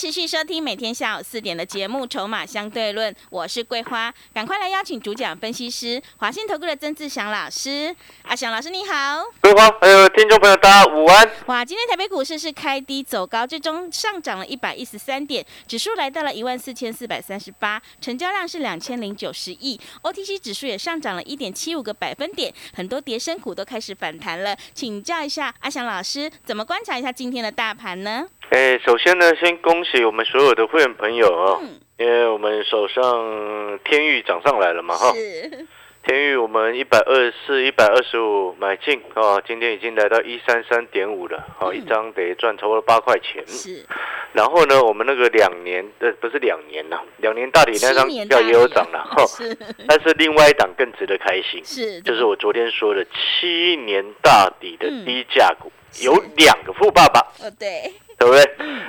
持续收听每天下午四点的节目《筹码相对论》，我是桂花，赶快来邀请主讲分析师华信投顾的曾志祥老师。阿祥老师你好，桂花还有听众朋友大家午安。哇，今天台北股市是开低走高，最终上涨了一百一十三点，指数来到了一万四千四百三十八，成交量是两千零九十亿，OTC 指数也上涨了一点七五个百分点，很多跌升股都开始反弹了。请教一下阿祥老师，怎么观察一下今天的大盘呢？哎，首先呢，先恭喜我们所有的会员朋友哦，因为我们手上天域涨上来了嘛，哈，天域我们一百二十四、一百二十五买进啊，今天已经来到一三三点五了，好，一张得赚超过八块钱。是，然后呢，我们那个两年的不是两年呐，两年大底那张票也有涨了，哈，但是另外一档更值得开心，是，就是我昨天说的七年大底的低价股，有两个富爸爸，哦，对。对不对？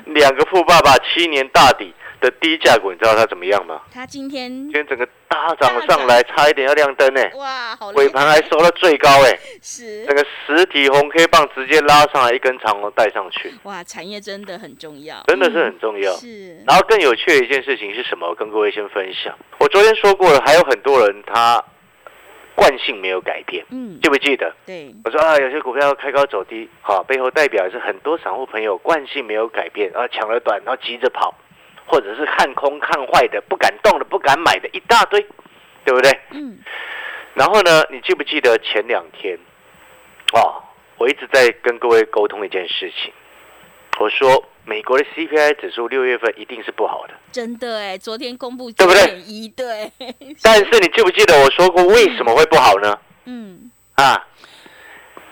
两个富爸爸七年大底的低价股，你知道它怎么样吗？它今天今天整个大涨上来，差一点要亮灯呢。哇，好尾盘还收到最高哎。是。整个实体红 K 棒直接拉上来，一根长龙带上去。哇，产业真的很重要。真的是很重要。是。然后更有趣的一件事情是什么？我跟各位先分享。我昨天说过了，还有很多人他。惯性没有改变，嗯，记不记得？对，我说啊，有些股票开高走低，好，背后代表是很多散户朋友惯性没有改变，啊，抢了短，然后急着跑，或者是看空看坏的，不敢动的，不敢买的一大堆，对不对？嗯。然后呢，你记不记得前两天，哦，我一直在跟各位沟通一件事情，我说。美国的 CPI 指数六月份一定是不好的，真的哎，昨天公布对不对？一对，但是你记不记得我说过为什么会不好呢？嗯，啊，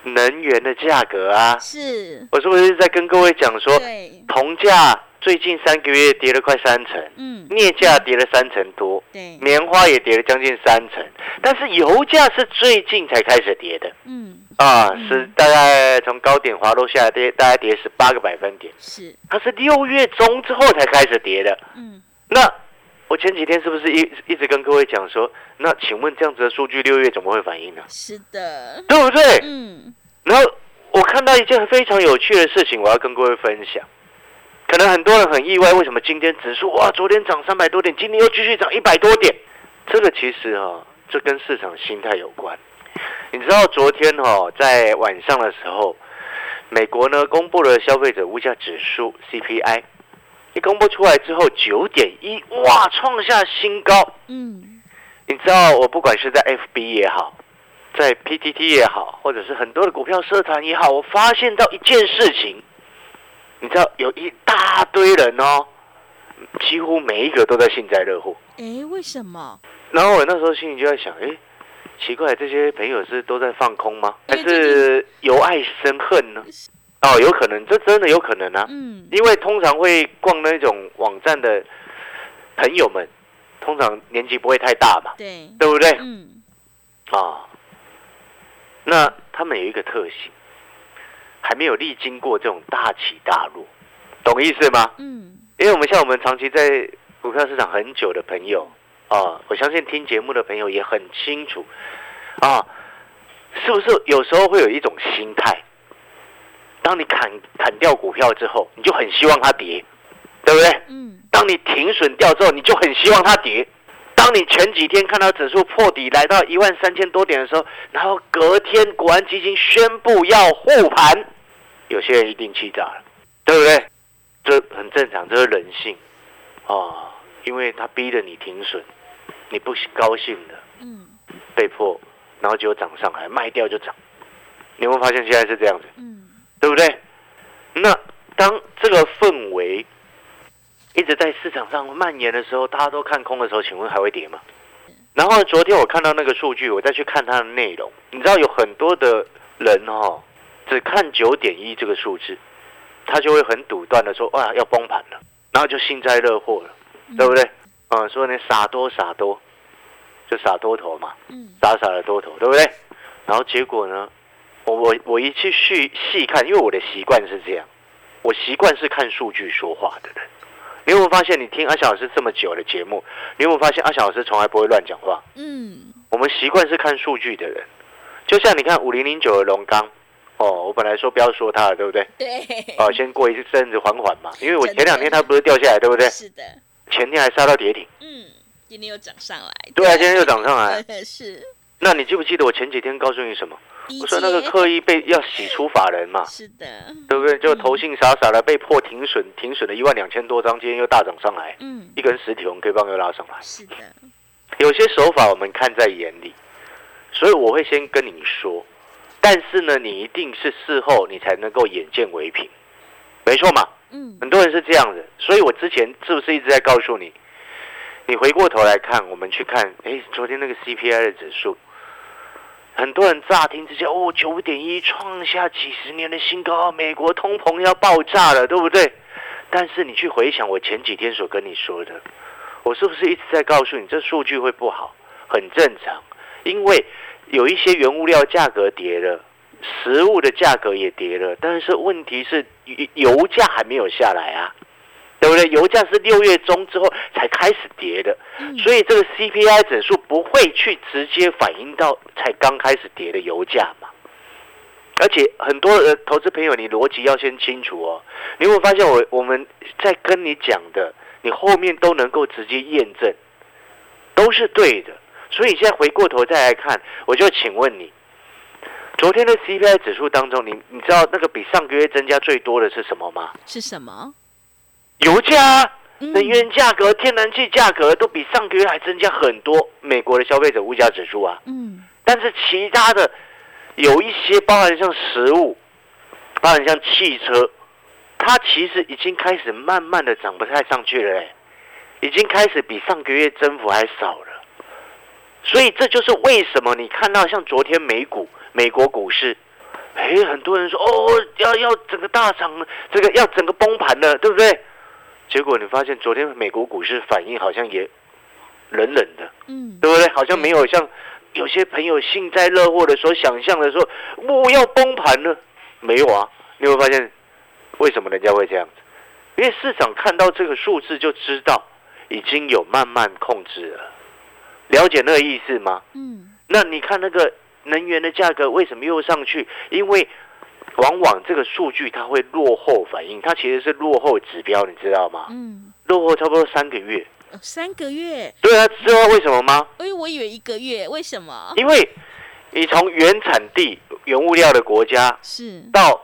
能源的价格啊，是，我是不是在跟各位讲说，铜价最近三个月跌了快三成，嗯，镍价跌了三成多，对，棉花也跌了将近三成，但是油价是最近才开始跌的，嗯。啊，是大概从高点滑落下来跌，大概跌十八个百分点。是，它是六月中之后才开始跌的。嗯，那我前几天是不是一一直跟各位讲说，那请问这样子的数据六月怎么会反应呢？是的，对不对？嗯。然后我看到一件非常有趣的事情，我要跟各位分享。可能很多人很意外，为什么今天指数哇，昨天涨三百多点，今天又继续涨一百多点？这个其实啊，这跟市场心态有关。你知道昨天哈在晚上的时候，美国呢公布了消费者物价指数 CPI，一公布出来之后九点一，哇，创下新高。嗯，你知道我不管是在 FB 也好，在 PTT 也好，或者是很多的股票社团也好，我发现到一件事情，你知道有一大堆人哦，几乎每一个都在幸灾乐祸。哎，为什么？然后我那时候心里就在想，哎。奇怪，这些朋友是都在放空吗？还是由爱生恨呢？哦，有可能，这真的有可能啊。嗯，因为通常会逛那种网站的朋友们，通常年纪不会太大嘛，对，对不对？嗯，啊，那他们有一个特性，还没有历经过这种大起大落，懂意思吗？嗯，因为我们像我们长期在股票市场很久的朋友。啊，我相信听节目的朋友也很清楚，啊，是不是有时候会有一种心态，当你砍砍掉股票之后，你就很希望它跌，对不对？嗯。当你停损掉之后，你就很希望它跌。当你前几天看到指数破底来到一万三千多点的时候，然后隔天国安基金宣布要护盘，有些人一定气炸了，对不对？这很正常，这是人性啊，因为他逼着你停损。你不高兴的，嗯，被迫，然后就涨上来，卖掉就涨。你会发现现在是这样子，嗯，对不对？那当这个氛围一直在市场上蔓延的时候，大家都看空的时候，请问还会跌吗？然后昨天我看到那个数据，我再去看它的内容，你知道有很多的人哦，只看九点一这个数字，他就会很笃断的说，哇，要崩盘了，然后就幸灾乐祸了，对不对？嗯，说你傻多傻多，就傻多头嘛，嗯，傻傻的多头，对不对？然后结果呢，我我我一去细细看，因为我的习惯是这样，我习惯是看数据说话的人。你有没有发现，你听阿翔老师这么久的节目，你有没有发现阿翔老师从来不会乱讲话？嗯，我们习惯是看数据的人，就像你看五零零九的龙刚，哦，我本来说不要说他了，对不对？对。哦，先过一阵子缓缓嘛，因为我前两天他不是掉下来，对不对？是的。前天还杀到跌停。嗯，今天又涨上来。对啊，今天又涨上来。是。那你记不记得我前几天告诉你什么？我说那个刻意被要洗出法人嘛，是的，对不对？就投信傻傻的被迫停损，停损了一万两千多张，今天又大涨上来，嗯，一根实体红 K 棒又拉上来，是的。有些手法我们看在眼里，所以我会先跟你说，但是呢，你一定是事后你才能够眼见为凭，没错嘛，嗯，很多人是这样的，所以我之前是不是一直在告诉你，你回过头来看，我们去看，哎，昨天那个 CPI 的指数。很多人乍听之下，哦，九点一创下几十年的新高，美国通膨要爆炸了，对不对？但是你去回想我前几天所跟你说的，我是不是一直在告诉你，这数据会不好？很正常，因为有一些原物料价格跌了，食物的价格也跌了，但是问题是油价还没有下来啊。对不对？油价是六月中之后才开始跌的，所以这个 CPI 指数不会去直接反映到才刚开始跌的油价嘛。而且很多的投资朋友，你逻辑要先清楚哦。你会发现我我们在跟你讲的，你后面都能够直接验证，都是对的。所以现在回过头再来看，我就请问你，昨天的 CPI 指数当中，你你知道那个比上个月增加最多的是什么吗？是什么？油价、能源价格、天然气价格都比上个月还增加很多。美国的消费者物价指数啊，嗯，但是其他的有一些，包含像食物，包含像汽车，它其实已经开始慢慢的涨不太上去了，哎，已经开始比上个月增幅还少了。所以这就是为什么你看到像昨天美股、美国股市，哎，很多人说哦，要要整个大涨，这个要整个崩盘了，对不对？结果你发现昨天美国股市反应好像也冷冷的，嗯，对不对？好像没有像有些朋友幸灾乐祸的所想象的说，我要崩盘了，没有啊？你会发现为什么人家会这样子？因为市场看到这个数字就知道已经有慢慢控制了，了解那个意思吗？嗯，那你看那个能源的价格为什么又上去？因为往往这个数据它会落后反应，它其实是落后指标，你知道吗？嗯，落后差不多三个月。三个月？对啊，知道为什么吗？因为，我以为一个月，为什么？因为你从原产地原物料的国家是到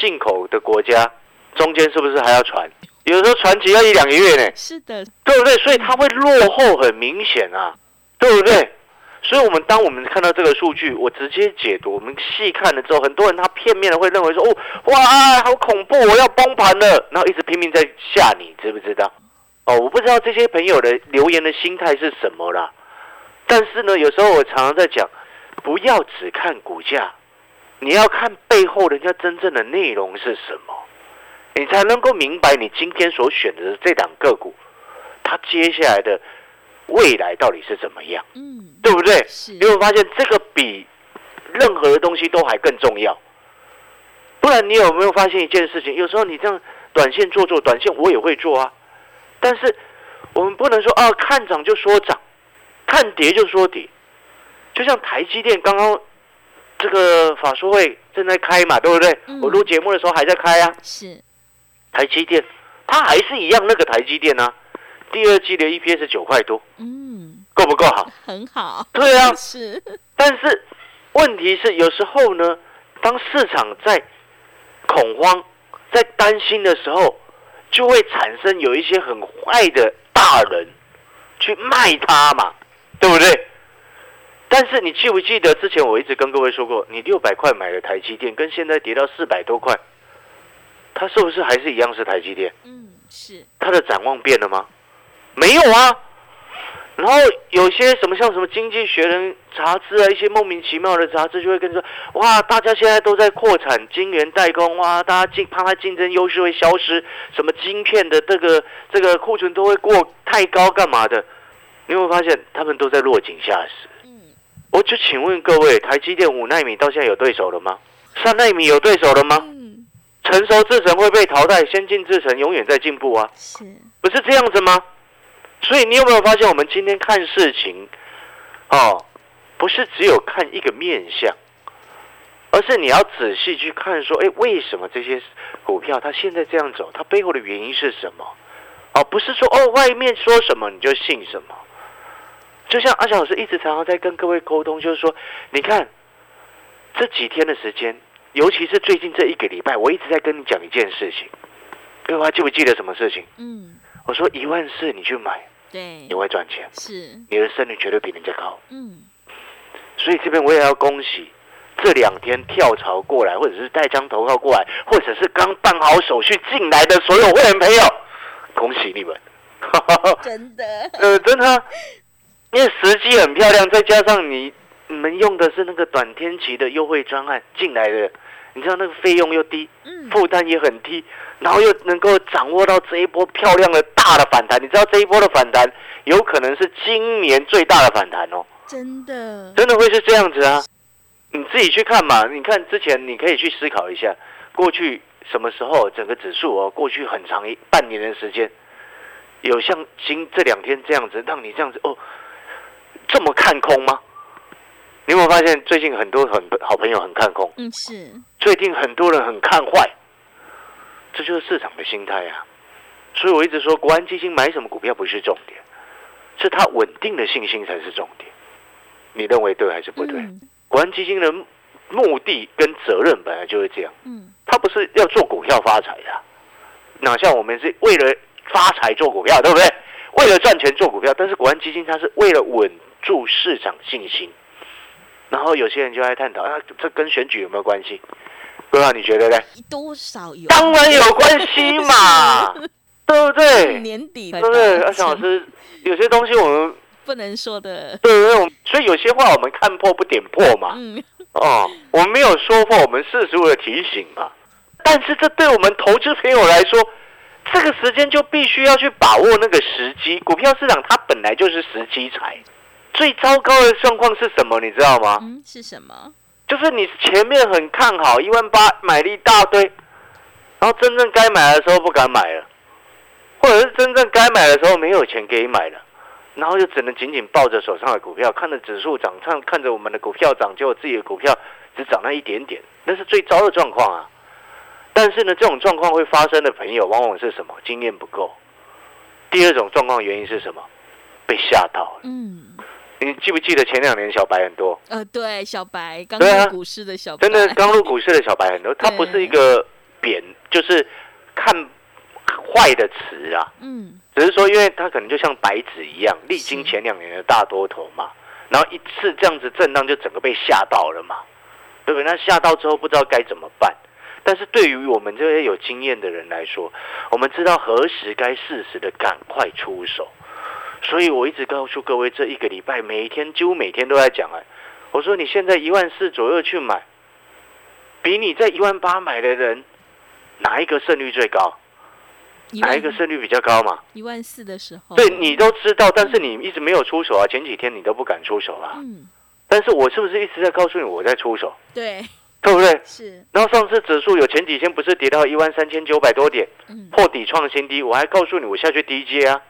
进口的国家，中间是不是还要传？有时候传奇要一两个月呢。是的，对不对？所以它会落后很明显啊，对不对？所以，我们当我们看到这个数据，我直接解读，我们细看了之后，很多人他片面的会认为说：“哦，哇，好恐怖，我要崩盘了。”然后一直拼命在吓你，知不知道？哦，我不知道这些朋友的留言的心态是什么啦。但是呢，有时候我常常在讲，不要只看股价，你要看背后人家真正的内容是什么，你才能够明白你今天所选择的这档个股，它接下来的。未来到底是怎么样？嗯，对不对？是。你会发现这个比任何的东西都还更重要。不然你有没有发现一件事情？有时候你这样短线做做，短线我也会做啊。但是我们不能说啊，看涨就说涨，看跌就说跌。就像台积电刚刚这个法说会正在开嘛，对不对？我录节目的时候还在开啊。是。台积电，它还是一样那个台积电呢。第二季的 EPS 九块多，嗯，够不够好？很好。对啊，是。但是问题是，有时候呢，当市场在恐慌、在担心的时候，就会产生有一些很坏的大人去卖它嘛，对不对？但是你记不记得之前我一直跟各位说过，你六百块买的台积电，跟现在跌到四百多块，它是不是还是一样是台积电？嗯，是。它的展望变了吗？没有啊，然后有些什么像什么《经济学人》杂志啊，一些莫名其妙的杂志就会跟说，哇，大家现在都在扩产晶圆代工，哇，大家竞怕它竞争优势会消失，什么晶片的这个这个库存都会过太高，干嘛的？你会发现他们都在落井下石。嗯，我就请问各位，台积电五纳米到现在有对手了吗？三纳米有对手了吗？嗯，成熟制程会被淘汰，先进制程永远在进步啊，是，不是这样子吗？所以你有没有发现，我们今天看事情，哦，不是只有看一个面相，而是你要仔细去看，说，哎，为什么这些股票它现在这样走，它背后的原因是什么？哦，不是说哦，外面说什么你就信什么。就像阿翔老师一直常常在跟各位沟通，就是说，你看这几天的时间，尤其是最近这一个礼拜，我一直在跟你讲一件事情，各位还记不记得什么事情？嗯，我说一万四你去买。对，你会赚钱，是你的胜率绝对比人家高。嗯，所以这边我也要恭喜这两天跳槽过来，或者是带张投靠过来，或者是刚办好手续进来的所有会员朋友，恭喜你们！真的，呃，真的，因为时机很漂亮，再加上你你们用的是那个短天期的优惠专案进来的。你知道那个费用又低，负担也很低，然后又能够掌握到这一波漂亮的大的反弹。你知道这一波的反弹有可能是今年最大的反弹哦，真的，真的会是这样子啊？你自己去看嘛。你看之前你可以去思考一下，过去什么时候整个指数哦，过去很长一半年的时间，有像今这两天这样子让你这样子哦，这么看空吗？你有没有发现最近很多很好朋友很看空？嗯，是。最近很多人很看坏，这就是市场的心态啊。所以我一直说，国安基金买什么股票不是重点，是它稳定的信心才是重点。你认为对还是不对？国安基金的目的跟责任本来就是这样。嗯。它不是要做股票发财的，哪像我们是为了发财做股票，对不对？为了赚钱做股票，但是国安基金它是为了稳住市场信心。然后有些人就在探讨啊，这跟选举有没有关系？不知道你觉得呢？多少有？当然有关系嘛，对不对？年底对不对？阿翔老师，有些东西我们不能说的。对对，所以有些话我们看破不点破嘛。嗯。哦，我们没有说破，我们事实的提醒嘛。但是这对我们投资朋友来说，这个时间就必须要去把握那个时机。股票市场它本来就是时机财。最糟糕的状况是什么？你知道吗？嗯，是什么？就是你前面很看好一万八，买了一大堆，然后真正该买的时候不敢买了，或者是真正该买的时候没有钱给你买了，然后就只能紧紧抱着手上的股票，看着指数涨，看看着我们的股票涨，结果自己的股票只涨那一点点，那是最糟的状况啊！但是呢，这种状况会发生的朋友，往往是什么？经验不够。第二种状况原因是什么？被吓到了。嗯。你记不记得前两年小白很多？呃，对，小白刚入股市的小白，真的刚入股市的小白很多。它不是一个 贬，就是看坏的词啊。嗯，只是说，因为它可能就像白纸一样，历经前两年的大多头嘛，然后一次这样子震荡，就整个被吓到了嘛，对不对？那吓到之后不知道该怎么办。但是对于我们这些有经验的人来说，我们知道何时该适时的赶快出手。所以我一直告诉各位，这一个礼拜每一天几乎每天都在讲哎，我说你现在一万四左右去买，比你在一万八买的人，哪一个胜率最高？哪一个胜率比较高嘛？一万四的时候，对你都知道，但是你一直没有出手啊。前几天你都不敢出手啊。嗯。但是我是不是一直在告诉你我在出手？对。对不对？是。然后上次指数有前几天不是跌到一万三千九百多点，破底创新低，我还告诉你我下去低阶啊。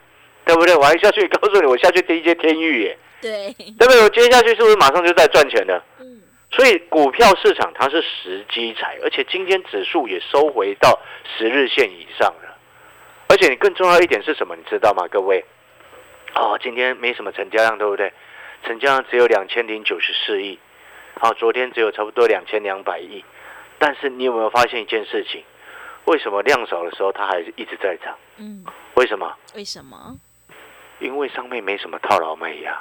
对不对？我还下去告诉你，我下去第一阶天域耶。对，对不对？我接下去是不是马上就在赚钱了？嗯。所以股票市场它是时机财，而且今天指数也收回到十日线以上了。而且你更重要一点是什么？你知道吗，各位？哦，今天没什么成交量，对不对？成交量只有两千零九十四亿。好，昨天只有差不多两千两百亿。但是你有没有发现一件事情？为什么量少的时候它还是一直在涨？嗯。为什么？为什么？因为上面没什么套牢卖压，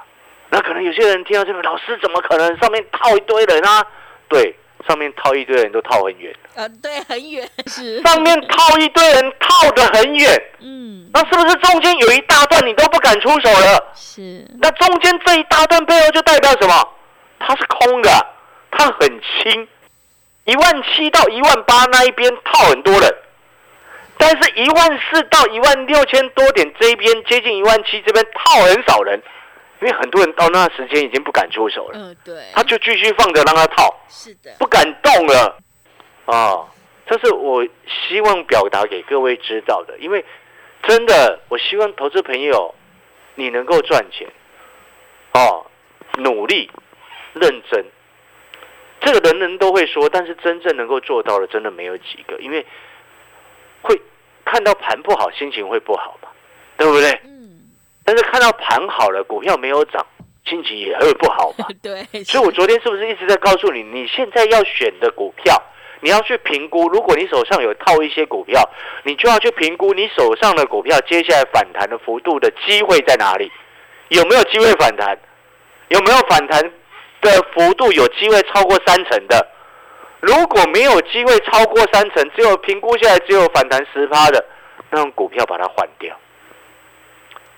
那可能有些人听到这边，老师怎么可能上面套一堆人啊？对，上面套一堆人都套很远。呃，对，很远是。上面套一堆人套的很远，嗯，那是不是中间有一大段你都不敢出手了？是。那中间这一大段背后就代表什么？它是空的，它很轻，一万七到一万八那一边套很多人，但是一万四到一万六千多点这一边接近一万七这边套很少人，因为很多人到那时间已经不敢出手了。嗯，对。他就继续放着让他套，是的，不敢动了。啊，这是我希望表达给各位知道的，因为真的，我希望投资朋友你能够赚钱，哦，努力。认真，这个人人都会说，但是真正能够做到的，真的没有几个。因为会看到盘不好，心情会不好嘛，对不对？嗯。但是看到盘好了，股票没有涨，心情也会不好嘛。对。所以我昨天是不是一直在告诉你，你现在要选的股票，你要去评估。如果你手上有套一些股票，你就要去评估你手上的股票接下来反弹的幅度的机会在哪里，有没有机会反弹？有没有反弹？的幅度有机会超过三成的，如果没有机会超过三成，只有评估下来只有反弹十趴的，那种股票把它换掉。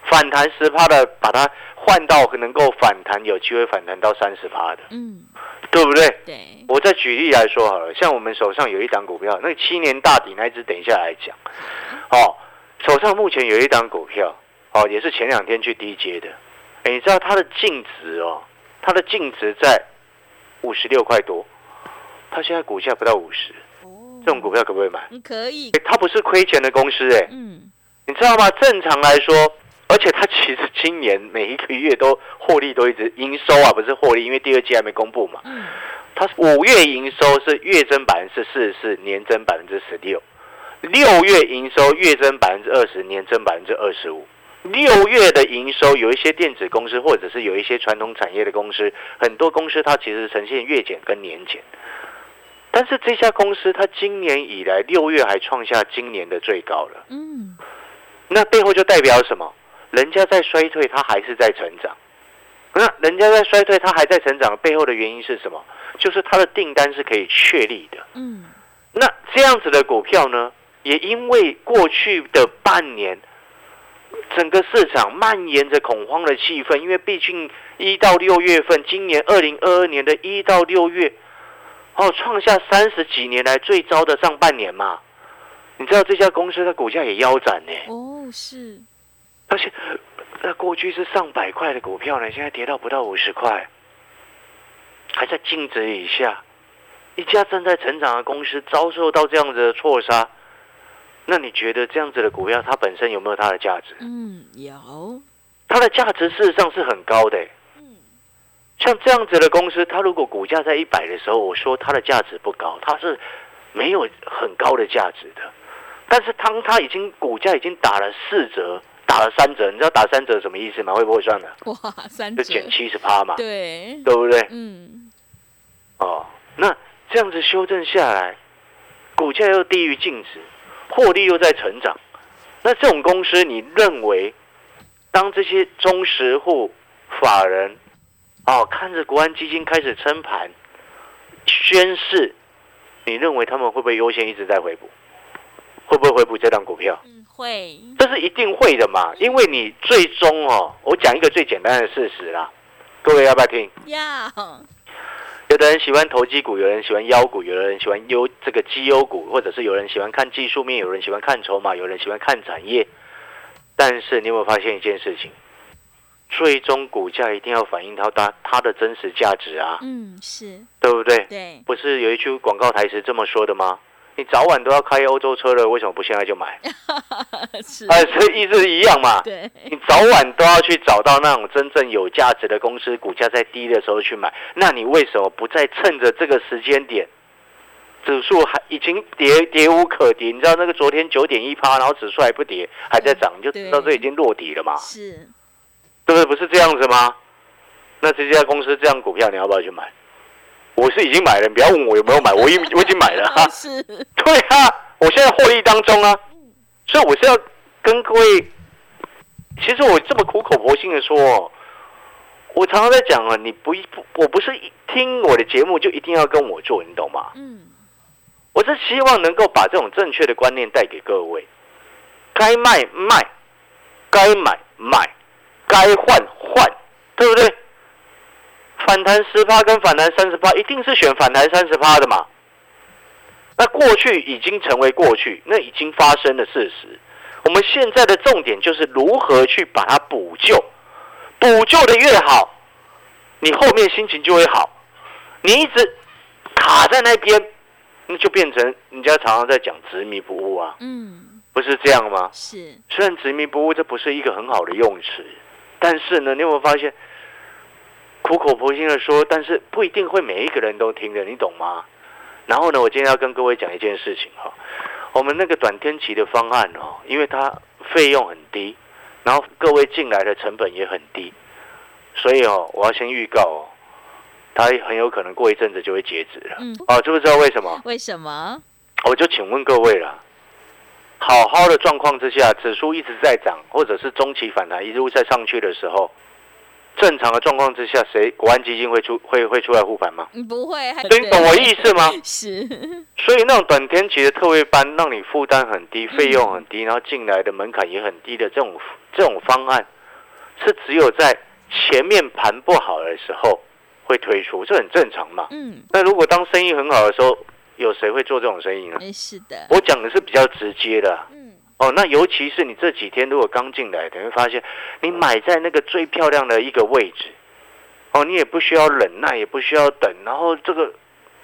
反弹十趴的，把它换到能够反弹，有机会反弹到三十趴的，嗯，对不对？对。我再举例来说好了，像我们手上有一档股票，那七年大底那一只，等一下来讲。哦，手上目前有一档股票，哦，也是前两天去低接的，哎，你知道它的净值哦？它的净值在五十六块多，它现在股价不到五十，这种股票可不可以买？可以。它不是亏钱的公司哎，嗯，你知道吗？正常来说，而且它其实今年每一个月都获利都一直营收啊，不是获利，因为第二季还没公布嘛。嗯，它五月营收是月增百分之四十四，年增百分之十六，六月营收月增百分之二十，年增百分之二十五。六月的营收，有一些电子公司，或者是有一些传统产业的公司，很多公司它其实呈现月减跟年减。但是这家公司它今年以来六月还创下今年的最高了。嗯，那背后就代表什么？人家在衰退，它还是在成长。那人家在衰退，它还在成长，背后的原因是什么？就是它的订单是可以确立的。嗯，那这样子的股票呢，也因为过去的半年。整个市场蔓延着恐慌的气氛，因为毕竟一到六月份，今年二零二二年的一到六月，哦，创下三十几年来最糟的上半年嘛。你知道这家公司的股价也腰斩呢？哦，是。而且，那过去是上百块的股票呢，现在跌到不到五十块，还在净值以下。一家正在成长的公司遭受到这样子的错杀。那你觉得这样子的股票，它本身有没有它的价值？嗯，有。它的价值事实上是很高的。嗯。像这样子的公司，它如果股价在一百的时候，我说它的价值不高，它是没有很高的价值的。但是当它已经股价已经打了四折，打了三折，你知道打三折什么意思吗？会不会算的？哇，三折就减七十趴嘛。对。对不对？嗯。哦，那这样子修正下来，股价又低于净值。获利又在成长，那这种公司，你认为，当这些中实户法人，哦，看着国安基金开始撑盘，宣誓，你认为他们会不会优先一直在回补？会不会回补这档股票？嗯，会。这是一定会的嘛，因为你最终哦，我讲一个最简单的事实啦，各位要不要听？要。有的人喜欢投机股，有人喜欢妖股，有的人喜欢优这个绩优股，或者是有人喜欢看技术面，有人喜欢看筹码，有人喜欢看产业。但是你有没有发现一件事情？最终股价一定要反映到它它的真实价值啊！嗯，是对不对？对，不是有一句广告台词这么说的吗？你早晚都要开欧洲车了，为什么不现在就买？是，哎，这意思一样嘛。对，你早晚都要去找到那种真正有价值的公司，股价在低的时候去买。那你为什么不再趁着这个时间点，指数还已经跌跌无可跌？你知道那个昨天九点一趴，然后指数还不跌，还在涨，你就知道这已经落底了嘛？是，对不对？不是这样子吗？那这家公司这样股票，你要不要去买？我是已经买了，你不要问我有没有买，我已我已经买了哈。是，对啊，我现在获利当中啊，所以我是要跟各位，其实我这么苦口婆心的说，我常常在讲啊，你不不，我不是听我的节目就一定要跟我做，你懂吗？嗯，我是希望能够把这种正确的观念带给各位，该卖卖，该买买，该换换对不对？反弹十趴跟反弹三十趴，一定是选反弹三十趴的嘛？那过去已经成为过去，那已经发生的事实。我们现在的重点就是如何去把它补救，补救的越好，你后面心情就会好。你一直卡在那边，那就变成人家常常在讲执迷不悟啊。嗯，不是这样吗？是。虽然执迷不悟这不是一个很好的用词，但是呢，你有没有发现？苦口婆心的说，但是不一定会每一个人都听的，你懂吗？然后呢，我今天要跟各位讲一件事情哈，我们那个短天期的方案哦，因为它费用很低，然后各位进来的成本也很低，所以哦，我要先预告哦，它很有可能过一阵子就会截止了。嗯，哦，知不知道为什么？为什么？我就请问各位了，好好的状况之下，指数一直在涨，或者是中期反弹一路在上去的时候。正常的状况之下，谁国安基金会出会会出来护盘吗？不会，所以你懂我意思吗？是。所以那种短天期的特惠班，让你负担很低，费用很低，然后进来的门槛也很低的这种这种方案，是只有在前面盘不好的时候会推出，这很正常嘛。嗯。那如果当生意很好的时候，有谁会做这种生意呢？是的。我讲的是比较直接的。嗯哦，那尤其是你这几天如果刚进来，你会发现你买在那个最漂亮的一个位置，哦，你也不需要忍耐，也不需要等，然后这个，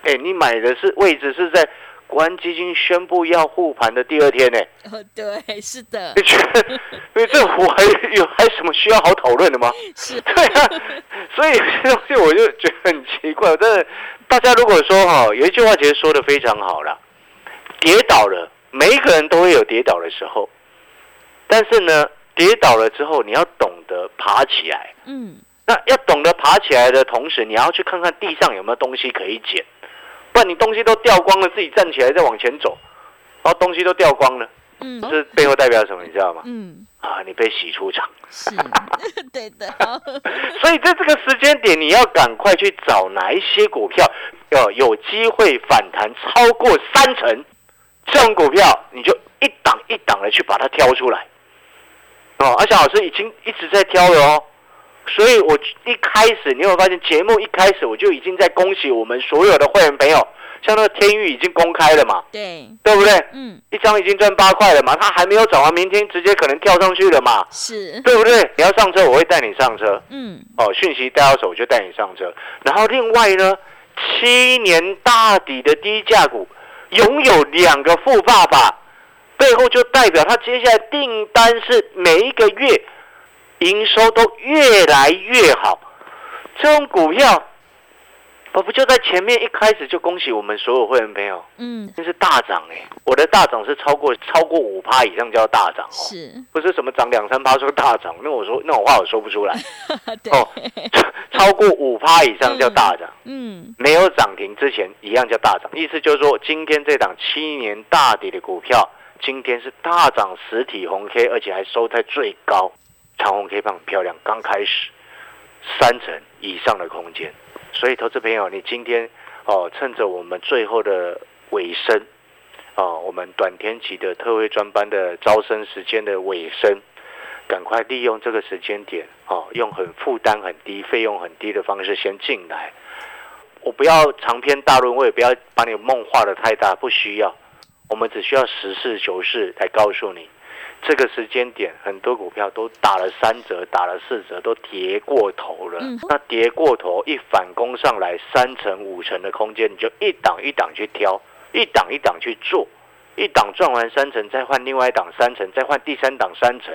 哎，你买的是位置是在国安基金宣布要护盘的第二天呢。哦，对，是的。你觉得，因为这我还有还什么需要好讨论的吗？是。对啊，所以这东西我就觉得很奇怪，真的，大家如果说哈，有一句话其实说的非常好了，跌倒了。每一个人都会有跌倒的时候，但是呢，跌倒了之后，你要懂得爬起来。嗯，那要懂得爬起来的同时，你要去看看地上有没有东西可以捡，不然你东西都掉光了，自己站起来再往前走，然后东西都掉光了，嗯，这背后代表什么？你知道吗？嗯，啊，你被洗出场。是，对的。所以在这个时间点，你要赶快去找哪一些股票，要有机会反弹超过三成。这种股票，你就一档一档的去把它挑出来，哦，而且老师已经一直在挑了哦，所以我一开始你有发现节目一开始我就已经在恭喜我们所有的会员朋友，像那个天域已经公开了嘛，对，对不对？嗯，一张已经赚八块了嘛，它还没有涨完，明天直接可能跳上去了嘛，是，对不对？你要上车，我会带你上车，嗯，哦，讯息带到手我就带你上车，然后另外呢，七年大底的低价股。拥有两个富爸爸，背后就代表他接下来订单是每一个月营收都越来越好。这种股票，我不就在前面一开始就恭喜我们所有会员朋友？嗯，那是大涨哎！我的大涨是超过超过五趴以上叫大涨哦，是不是什么涨两三趴说大涨？那我说那种话我说不出来。哦，超过五趴以上叫大涨。嗯，没有涨停之前一样叫大涨。意思就是说，今天这档七年大底的股票，今天是大涨实体红 K，而且还收在最高，长红 K 棒很漂亮。刚开始三成以上的空间，所以投资朋友，你今天哦，趁着我们最后的尾声，哦，我们短天期的特惠专班的招生时间的尾声。赶快利用这个时间点，哦，用很负担很低、费用很低的方式先进来。我不要长篇大论，我也不要把你梦画的太大，不需要。我们只需要实事求是来告诉你，这个时间点很多股票都打了三折、打了四折，都跌过头了。那跌过头一反攻上来，三成、五成的空间，你就一档一档去挑，一档一档去做，一档赚完三成，再换另外一档三成，再换第三档三成。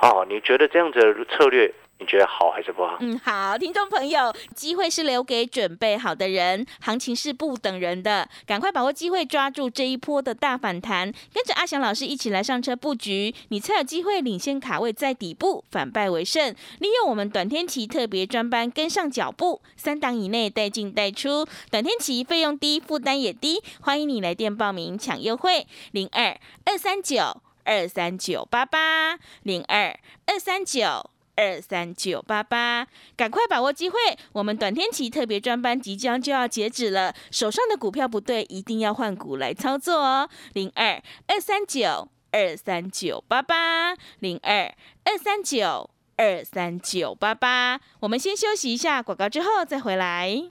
哦，你觉得这样子的策略，你觉得好还是不好？嗯，好，听众朋友，机会是留给准备好的人，行情是不等人的，赶快把握机会，抓住这一波的大反弹，跟着阿翔老师一起来上车布局，你才有机会领先卡位在底部，反败为胜。利用我们短天期特别专班跟上脚步，三档以内带进带出，短天期费用低，负担也低，欢迎你来电报名抢优惠，零二二三九。二三九八八零二二三九二三九八八，赶快把握机会！我们短天期特别专班即将就要截止了，手上的股票不对，一定要换股来操作哦。零二二三九二三九八八零二二三九二三九八八。我们先休息一下广告，之后再回来。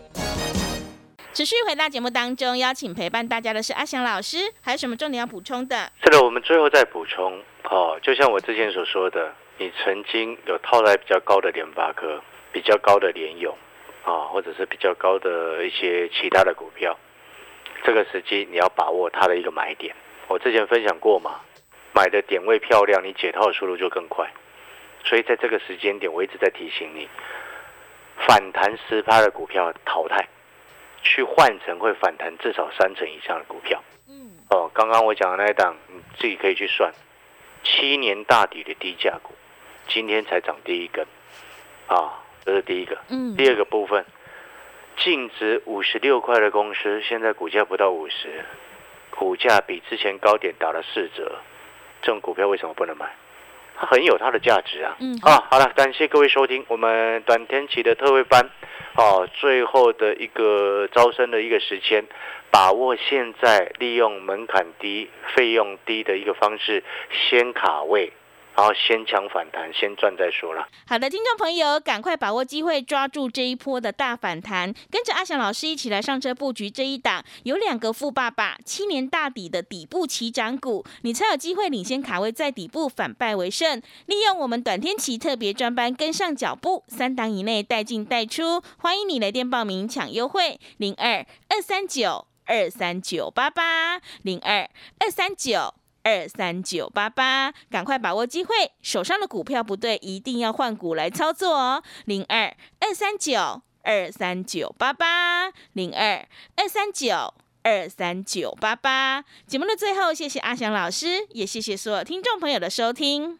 持续回到节目当中，邀请陪伴大家的是阿翔老师，还有什么重点要补充的？是的，我们最后再补充。哦，就像我之前所说的，你曾经有套在比较高的联发科、比较高的联勇啊，或者是比较高的一些其他的股票，这个时机你要把握它的一个买点。我之前分享过嘛，买的点位漂亮，你解套的速度就更快。所以在这个时间点，我一直在提醒你，反弹十趴的股票淘汰。去换成会反弹至少三成以上的股票。嗯，哦，刚刚我讲的那一档，你自己可以去算，七年大底的低价股，今天才涨第一根，啊，这是第一个。嗯，第二个部分，净值五十六块的公司，现在股价不到五十，股价比之前高点打了四折，这种股票为什么不能买？它很有它的价值啊。嗯，啊，好了，感谢各位收听我们短天期的特惠班。哦，最后的一个招生的一个时间，把握现在利用门槛低、费用低的一个方式，先卡位。然后先抢反弹，先赚再说了。好的，听众朋友，赶快把握机会，抓住这一波的大反弹，跟着阿翔老师一起来上车布局这一档，有两个富爸爸，七年大底的底部起涨股，你才有机会领先卡位在底部，反败为胜。利用我们短天期特别专班，跟上脚步，三档以内带进带出，欢迎你来电报名抢优惠，零二二三九二三九八八零二二三九。二三九八八，赶快把握机会，手上的股票不对，一定要换股来操作哦。零二二三九二三九八八，零二二三九二三九八八。节目的最后，谢谢阿翔老师，也谢谢所有听众朋友的收听。